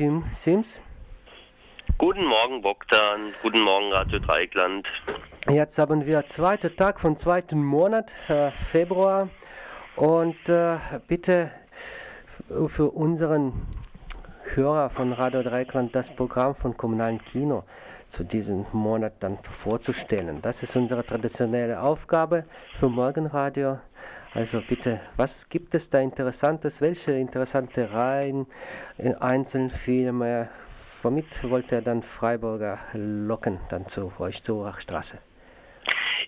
Tim Sims. Guten Morgen, Bogdan. Guten Morgen, Radio Dreieckland. Jetzt haben wir zweiten Tag vom zweiten Monat, äh, Februar. Und äh, bitte für unseren Hörer von Radio Dreieckland das Programm von Kommunalen Kino zu diesem Monat dann vorzustellen. Das ist unsere traditionelle Aufgabe für Morgenradio. Also bitte, was gibt es da Interessantes? Welche interessante Reihen, äh, Einzelfilme? Womit wollt ihr dann Freiburger locken, dann zu euch zur Straße?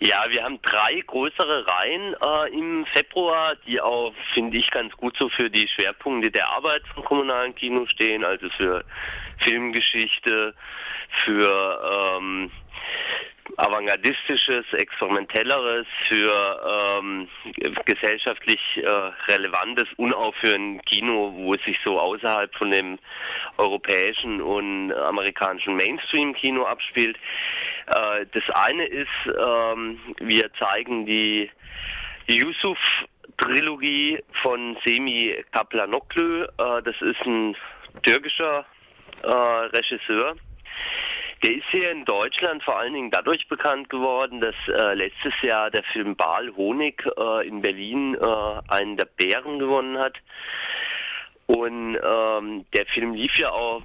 Ja, wir haben drei größere Reihen äh, im Februar, die auch, finde ich, ganz gut so für die Schwerpunkte der Arbeit vom kommunalen Kino stehen, also für Filmgeschichte, für ähm, avantgardistisches, experimentelleres, für ähm, gesellschaftlich äh, relevantes ein Kino, wo es sich so außerhalb von dem europäischen und amerikanischen Mainstream-Kino abspielt. Äh, das eine ist, ähm, wir zeigen die Yusuf Trilogie von Semi Kaplanoklu. Äh, das ist ein türkischer äh, Regisseur der ist hier in Deutschland vor allen Dingen dadurch bekannt geworden, dass äh, letztes Jahr der Film Baal Honig äh, in Berlin äh, einen der Bären gewonnen hat. Und ähm, der Film lief ja auch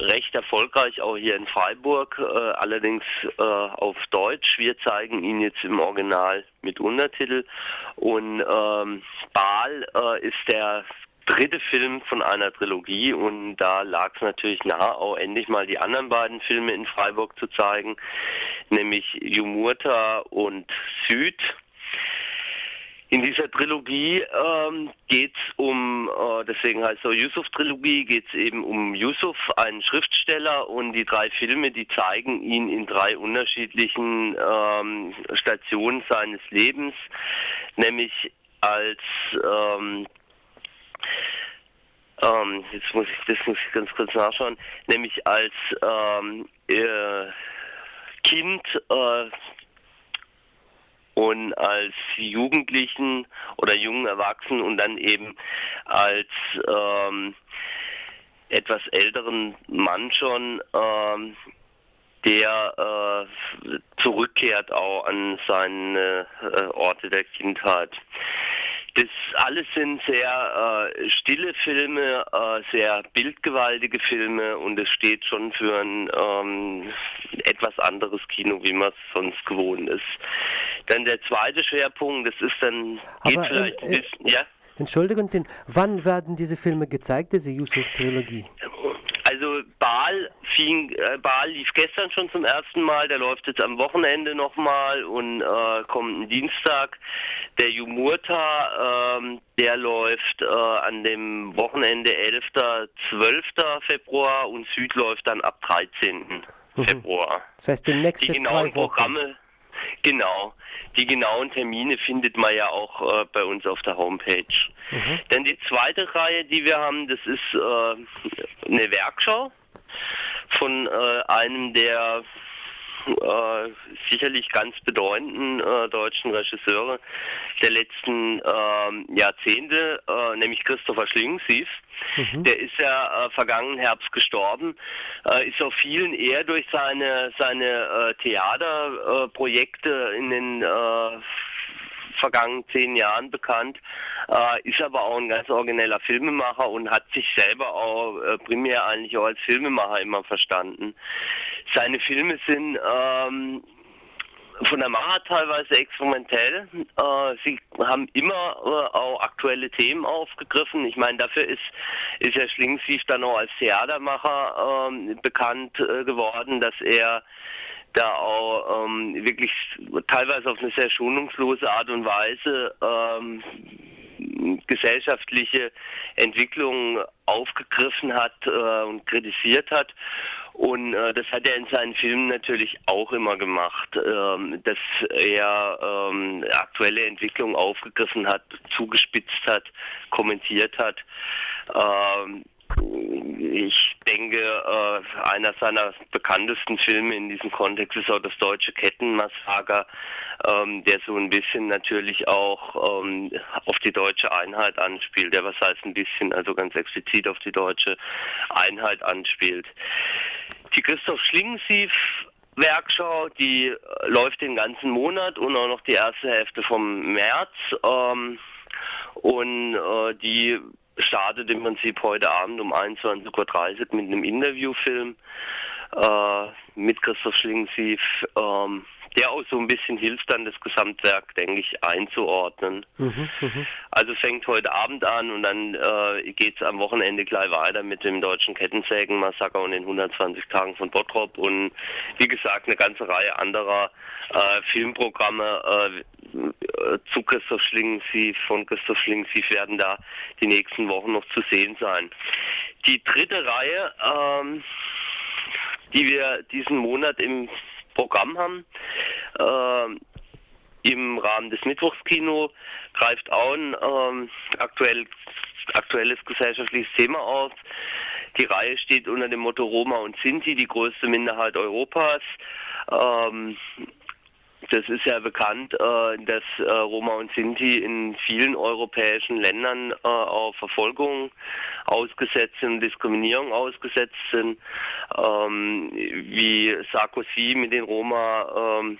recht erfolgreich auch hier in Freiburg, äh, allerdings äh, auf Deutsch. Wir zeigen ihn jetzt im Original mit Untertitel. Und ähm, Baal äh, ist der dritte Film von einer Trilogie und da lag es natürlich nahe, auch endlich mal die anderen beiden Filme in Freiburg zu zeigen, nämlich Jumurta und Süd. In dieser Trilogie ähm, geht es um, äh, deswegen heißt es auch Yusuf-Trilogie, geht es eben um Yusuf, einen Schriftsteller und die drei Filme, die zeigen ihn in drei unterschiedlichen ähm, Stationen seines Lebens, nämlich als ähm, ähm, jetzt muss ich, das muss ich ganz kurz nachschauen, nämlich als ähm, äh, Kind äh, und als Jugendlichen oder jungen Erwachsenen und dann eben als ähm, etwas älteren Mann schon, ähm, der äh, zurückkehrt auch an seine äh, Orte der Kindheit. Das alles sind sehr äh, stille Filme, äh, sehr bildgewaltige Filme und es steht schon für ein ähm, etwas anderes Kino, wie man es sonst gewohnt ist. Dann der zweite Schwerpunkt, das ist dann, geht Aber, vielleicht ein äh, bisschen, ja? Entschuldigung, wann werden diese Filme gezeigt, diese Yusuf-Trilogie? Also Baal, fing, äh, Baal lief gestern schon zum ersten Mal, der läuft jetzt am Wochenende nochmal und äh, kommt am Dienstag. Der Jumurta, ähm, der läuft äh, an dem Wochenende 11. 12. Februar und Süd läuft dann ab 13. Mhm. Februar. Das heißt, die nächsten Die genauen zwei Wochen. Programme, genau. Die genauen Termine findet man ja auch äh, bei uns auf der Homepage. Mhm. Dann die zweite Reihe, die wir haben, das ist äh, eine Werkschau von äh, einem der äh, sicherlich ganz bedeutenden äh, deutschen Regisseure der letzten ähm, Jahrzehnte, äh, nämlich Christopher Schlingensief. Mhm. Der ist ja äh, vergangenen Herbst gestorben, äh, ist auf vielen eher durch seine seine äh, Theaterprojekte in den vergangenen zehn Jahren bekannt, äh, ist aber auch ein ganz origineller Filmemacher und hat sich selber auch äh, primär eigentlich auch als Filmemacher immer verstanden. Seine Filme sind ähm, von der Macher teilweise experimentell. Äh, sie haben immer äh, auch aktuelle Themen aufgegriffen. Ich meine, dafür ist, ist Herr Schlingsief dann auch als Theatermacher ähm, bekannt äh, geworden, dass er da auch ähm, wirklich teilweise auf eine sehr schonungslose Art und Weise ähm, gesellschaftliche Entwicklungen aufgegriffen hat äh, und kritisiert hat. Und äh, das hat er in seinen Filmen natürlich auch immer gemacht, ähm, dass er ähm, aktuelle Entwicklungen aufgegriffen hat, zugespitzt hat, kommentiert hat. Ähm, ich denke, äh, einer seiner bekanntesten Filme in diesem Kontext ist auch das deutsche Kettenmassaker, ähm, der so ein bisschen natürlich auch ähm, auf die deutsche Einheit anspielt. Der was heißt ein bisschen, also ganz explizit auf die deutsche Einheit anspielt. Die Christoph Schlingensief Werkschau, die läuft den ganzen Monat und auch noch die erste Hälfte vom März. Ähm, und äh, die startet im Prinzip heute Abend um 21.30 Uhr mit einem Interviewfilm äh, mit Christoph Schlingensief, ähm, der auch so ein bisschen hilft, dann das Gesamtwerk, denke ich, einzuordnen. Mhm, mh. Also fängt heute Abend an und dann äh, geht es am Wochenende gleich weiter mit dem deutschen Kettensägen-Massaker und den 120 Tagen von Bottrop und wie gesagt eine ganze Reihe anderer äh, Filmprogramme. Äh, zu Christoph Schlingensief von Christoph Schlingensief werden da die nächsten Wochen noch zu sehen sein. Die dritte Reihe, ähm, die wir diesen Monat im Programm haben, äh, im Rahmen des Mittwochskino, greift auch ein ähm, aktuell, aktuelles gesellschaftliches Thema auf. Die Reihe steht unter dem Motto Roma und Sinti, die größte Minderheit Europas. Ähm, das ist ja bekannt, äh, dass äh, Roma und Sinti in vielen europäischen Ländern äh, auf Verfolgung ausgesetzt sind, Diskriminierung ausgesetzt sind. Ähm, wie Sarkozy mit den Roma ähm,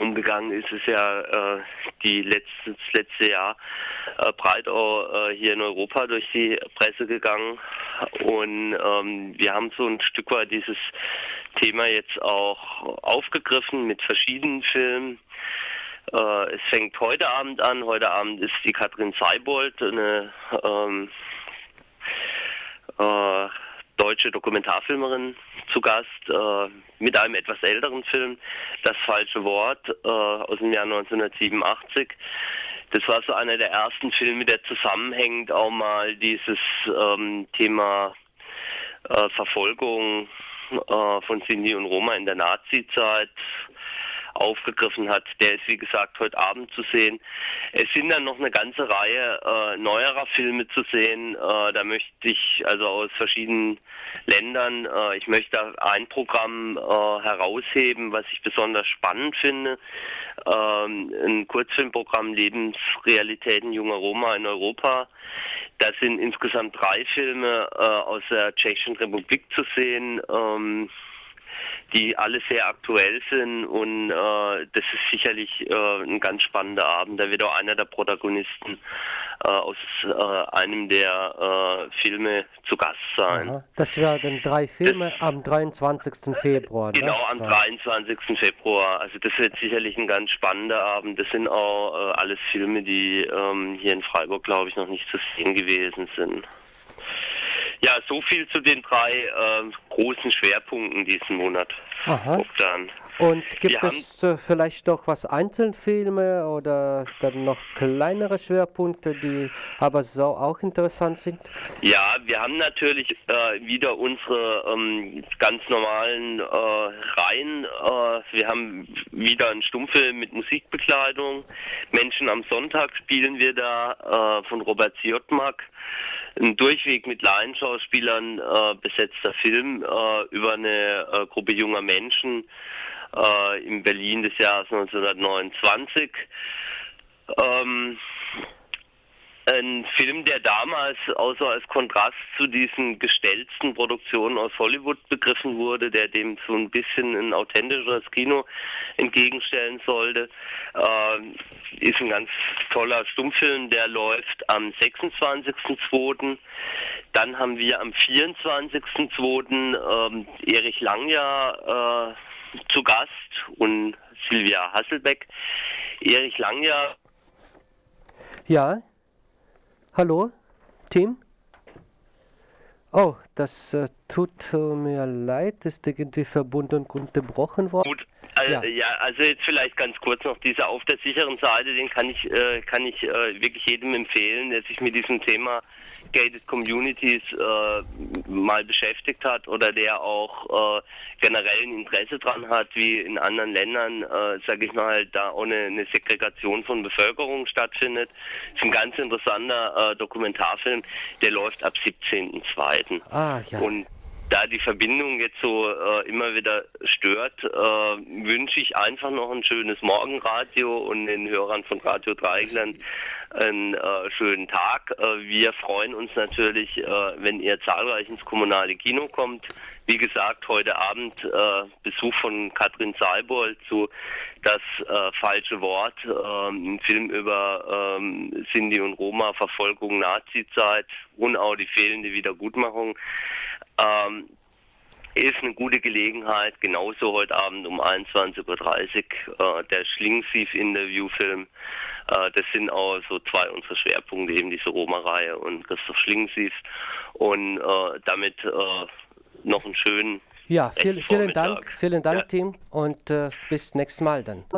umgegangen ist, ist ja äh, die letzte, das letzte Jahr äh, breit auch äh, hier in Europa durch die Presse gegangen. Und ähm, wir haben so ein Stück weit dieses Thema jetzt auch aufgegriffen mit verschiedenen Filmen. Äh, es fängt heute Abend an. Heute Abend ist die Katrin Seibold, eine ähm, äh, deutsche Dokumentarfilmerin zu Gast äh, mit einem etwas älteren Film, Das falsche Wort äh, aus dem Jahr 1987. Das war so einer der ersten Filme, der zusammenhängt auch mal dieses ähm, Thema äh, Verfolgung äh, von Sinti und Roma in der Nazi-Zeit aufgegriffen hat. Der ist wie gesagt heute Abend zu sehen. Es sind dann noch eine ganze Reihe äh, neuerer Filme zu sehen. Äh, da möchte ich also aus verschiedenen Ländern, äh, ich möchte ein Programm äh, herausheben, was ich besonders spannend finde. Ähm, ein Kurzfilmprogramm Lebensrealitäten junger Roma in Europa. Da sind insgesamt drei Filme äh, aus der Tschechischen Republik zu sehen. Ähm, die alle sehr aktuell sind und äh, das ist sicherlich äh, ein ganz spannender Abend. Da wird auch einer der Protagonisten äh, aus äh, einem der äh, Filme zu Gast sein. Aha. Das werden drei Filme das, am 23. Februar. Ne? Genau, am 23. Februar. Also das wird sicherlich ein ganz spannender Abend. Das sind auch äh, alles Filme, die ähm, hier in Freiburg, glaube ich, noch nicht zu sehen gewesen sind. Ja, so viel zu den drei äh, großen Schwerpunkten diesen Monat. Aha. Und gibt Wir es äh, vielleicht noch was Einzelfilme oder dann noch kleinere Schwerpunkte, die aber so auch interessant sind? Ja, wir haben natürlich äh, wieder unsere ähm, ganz normalen äh, Reihen. Äh, wir haben wieder einen Stummfilm mit Musikbekleidung. Menschen am Sonntag spielen wir da äh, von Robert Ziotmak ein durchweg mit Laienschauspielern äh, besetzter Film äh, über eine äh, Gruppe junger Menschen äh, in Berlin des Jahres 1929. Ähm, ein Film, der damals außer als Kontrast zu diesen gestellten Produktionen aus Hollywood begriffen wurde, der dem so ein bisschen ein authentischeres Kino entgegenstellen sollte, äh, ist ein ganz toller Stummfilm, der läuft am 26.02. Dann haben wir am 24.02. Ähm, Erich Langjahr äh, zu Gast und Silvia Hasselbeck. Erich Langjahr ja, Hallo, Team? Oh, das äh, tut äh, mir leid, ist irgendwie verbunden und unterbrochen worden. Gut, also, ja. ja. also jetzt vielleicht ganz kurz noch dieser auf der sicheren Seite, den kann ich, äh, kann ich äh, wirklich jedem empfehlen, der sich mit diesem Thema gated communities äh, mal beschäftigt hat oder der auch äh, generell ein Interesse dran hat, wie in anderen Ländern, äh, sage ich mal, da auch eine, eine, Segregation von Bevölkerung stattfindet. Das ist ein ganz interessanter äh, Dokumentarfilm, der läuft ab 17.02. Ah, ja. Und da die Verbindung jetzt so äh, immer wieder stört, äh, wünsche ich einfach noch ein schönes Morgenradio und den Hörern von Radio Dreigland einen äh, schönen Tag. Äh, wir freuen uns natürlich, äh, wenn ihr zahlreich ins kommunale Kino kommt. Wie gesagt, heute Abend äh, Besuch von Katrin Saalbold zu Das äh, falsche Wort, ähm, ein Film über ähm, Sinti und Roma, Verfolgung, Nazizeit und auch die fehlende Wiedergutmachung. Ähm, ist eine gute Gelegenheit, genauso heute Abend um 21.30 Uhr, äh, der Schlingsief-Interviewfilm. Äh, das sind auch so zwei unserer Schwerpunkte, eben diese Roma-Reihe und Christoph Schlingsief. Und äh, damit äh, noch einen schönen ja, viel, vielen Dank, vielen Dank, ja. Team, und äh, bis nächstes Mal dann.